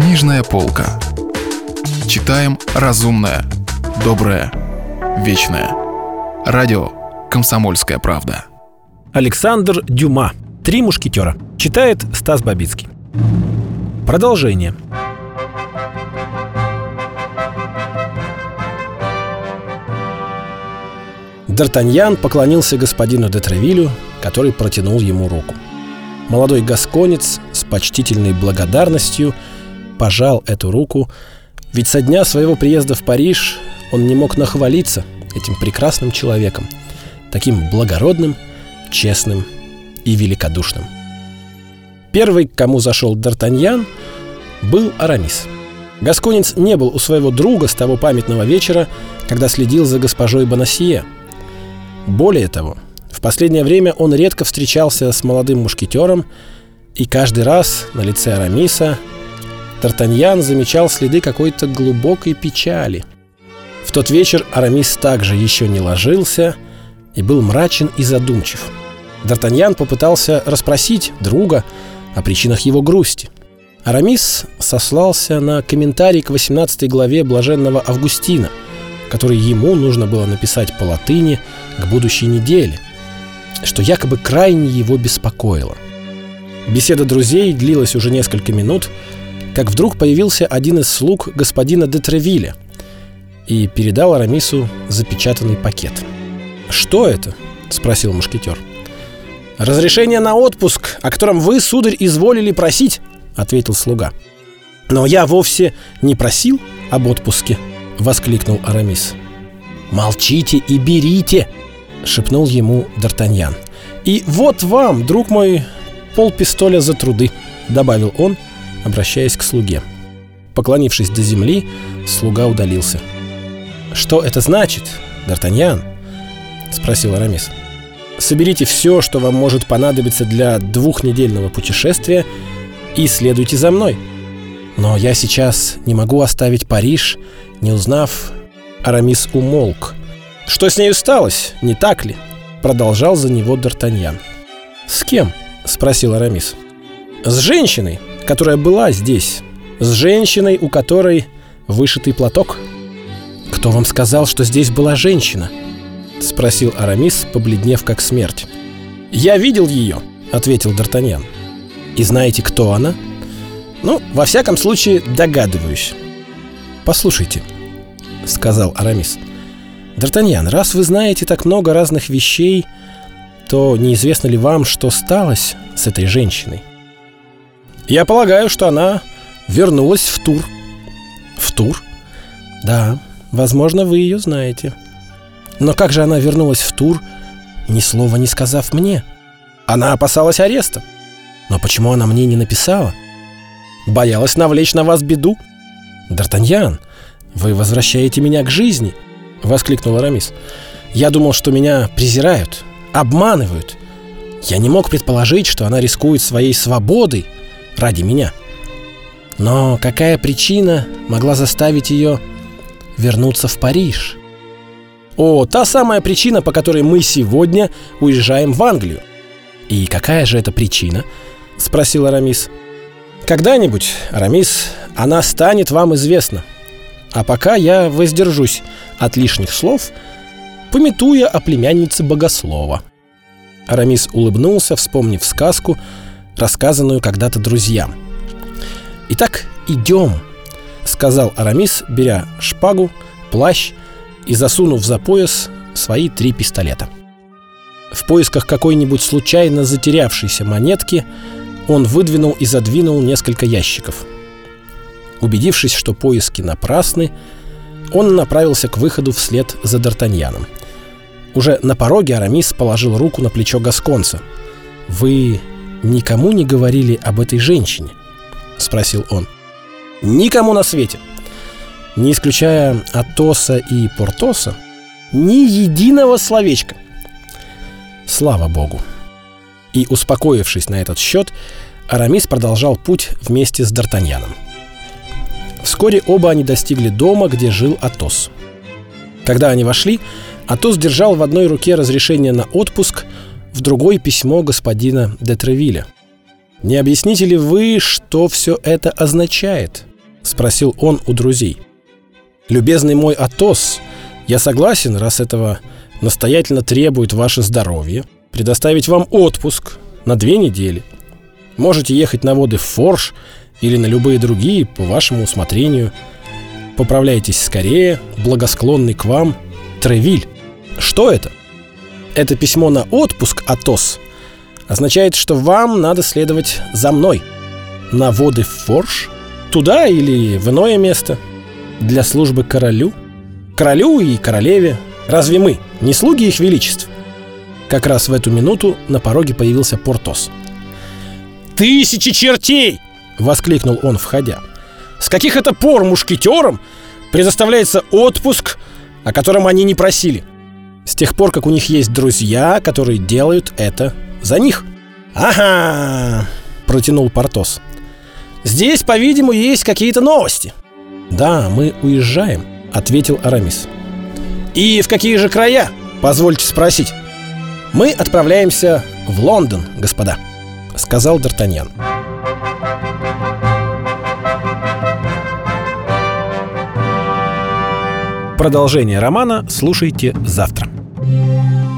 Книжная полка. Читаем разумное, доброе, вечное. Радио «Комсомольская правда». Александр Дюма. «Три мушкетера». Читает Стас Бабицкий. Продолжение. Д'Артаньян поклонился господину де Тревилю, который протянул ему руку. Молодой гасконец с почтительной благодарностью пожал эту руку, ведь со дня своего приезда в Париж он не мог нахвалиться этим прекрасным человеком, таким благородным, честным и великодушным. Первый, к кому зашел Д'Артаньян, был Арамис. Гасконец не был у своего друга с того памятного вечера, когда следил за госпожой Бонасье – более того, в последнее время он редко встречался с молодым мушкетером, и каждый раз на лице Арамиса Тартаньян замечал следы какой-то глубокой печали. В тот вечер Арамис также еще не ложился и был мрачен и задумчив. Д'Артаньян попытался расспросить друга о причинах его грусти. Арамис сослался на комментарий к 18 главе Блаженного Августина, который ему нужно было написать по латыни – к будущей неделе, что якобы крайне его беспокоило. Беседа друзей длилась уже несколько минут, как вдруг появился один из слуг господина де Тревиля и передал Арамису запечатанный пакет. «Что это?» — спросил мушкетер. «Разрешение на отпуск, о котором вы, сударь, изволили просить», — ответил слуга. «Но я вовсе не просил об отпуске», — воскликнул Арамис. «Молчите и берите!» — шепнул ему Д'Артаньян. «И вот вам, друг мой, полпистоля за труды», — добавил он, обращаясь к слуге. Поклонившись до земли, слуга удалился. «Что это значит, Д'Артаньян?» — спросил Арамис. «Соберите все, что вам может понадобиться для двухнедельного путешествия, и следуйте за мной. Но я сейчас не могу оставить Париж, не узнав...» Арамис умолк — «Что с ней сталось, не так ли?» Продолжал за него Д'Артаньян. «С кем?» — спросил Арамис. «С женщиной, которая была здесь. С женщиной, у которой вышитый платок». «Кто вам сказал, что здесь была женщина?» — спросил Арамис, побледнев как смерть. «Я видел ее», — ответил Д'Артаньян. «И знаете, кто она?» «Ну, во всяком случае, догадываюсь». «Послушайте», — сказал Арамис, — Д'Артаньян, раз вы знаете так много разных вещей, то неизвестно ли вам, что сталось с этой женщиной? Я полагаю, что она вернулась в Тур. В Тур? Да, возможно, вы ее знаете. Но как же она вернулась в Тур, ни слова не сказав мне? Она опасалась ареста. Но почему она мне не написала? Боялась навлечь на вас беду? Д'Артаньян, вы возвращаете меня к жизни —— воскликнул Арамис. «Я думал, что меня презирают, обманывают. Я не мог предположить, что она рискует своей свободой ради меня. Но какая причина могла заставить ее вернуться в Париж?» «О, та самая причина, по которой мы сегодня уезжаем в Англию». «И какая же эта причина?» — спросил Арамис. «Когда-нибудь, Арамис, она станет вам известна», а пока я воздержусь от лишних слов, пометуя о племяннице богослова. Арамис улыбнулся, вспомнив сказку, рассказанную когда-то друзьям. «Итак, идем», — сказал Арамис, беря шпагу, плащ и засунув за пояс свои три пистолета. В поисках какой-нибудь случайно затерявшейся монетки он выдвинул и задвинул несколько ящиков — Убедившись, что поиски напрасны, он направился к выходу вслед за Д'Артаньяном. Уже на пороге Арамис положил руку на плечо Гасконца. «Вы никому не говорили об этой женщине?» — спросил он. «Никому на свете!» Не исключая Атоса и Портоса, ни единого словечка. Слава богу. И, успокоившись на этот счет, Арамис продолжал путь вместе с Д'Артаньяном. Вскоре оба они достигли дома, где жил Атос. Когда они вошли, Атос держал в одной руке разрешение на отпуск, в другой письмо господина де Тревиля. «Не объясните ли вы, что все это означает?» — спросил он у друзей. «Любезный мой Атос, я согласен, раз этого настоятельно требует ваше здоровье, предоставить вам отпуск на две недели. Можете ехать на воды в Форш или на любые другие по вашему усмотрению. Поправляйтесь скорее, благосклонный к вам Тревиль. Что это? Это письмо на отпуск, Атос, означает, что вам надо следовать за мной. На воды в Форш? Туда или в иное место? Для службы королю? Королю и королеве. Разве мы не слуги их величеств? Как раз в эту минуту на пороге появился Портос. «Тысячи чертей!» — воскликнул он, входя. «С каких это пор мушкетерам предоставляется отпуск, о котором они не просили? С тех пор, как у них есть друзья, которые делают это за них». «Ага!» — протянул Портос. «Здесь, по-видимому, есть какие-то новости». «Да, мы уезжаем», — ответил Арамис. «И в какие же края? Позвольте спросить». «Мы отправляемся в Лондон, господа», — сказал Д'Артаньян. Продолжение романа слушайте завтра.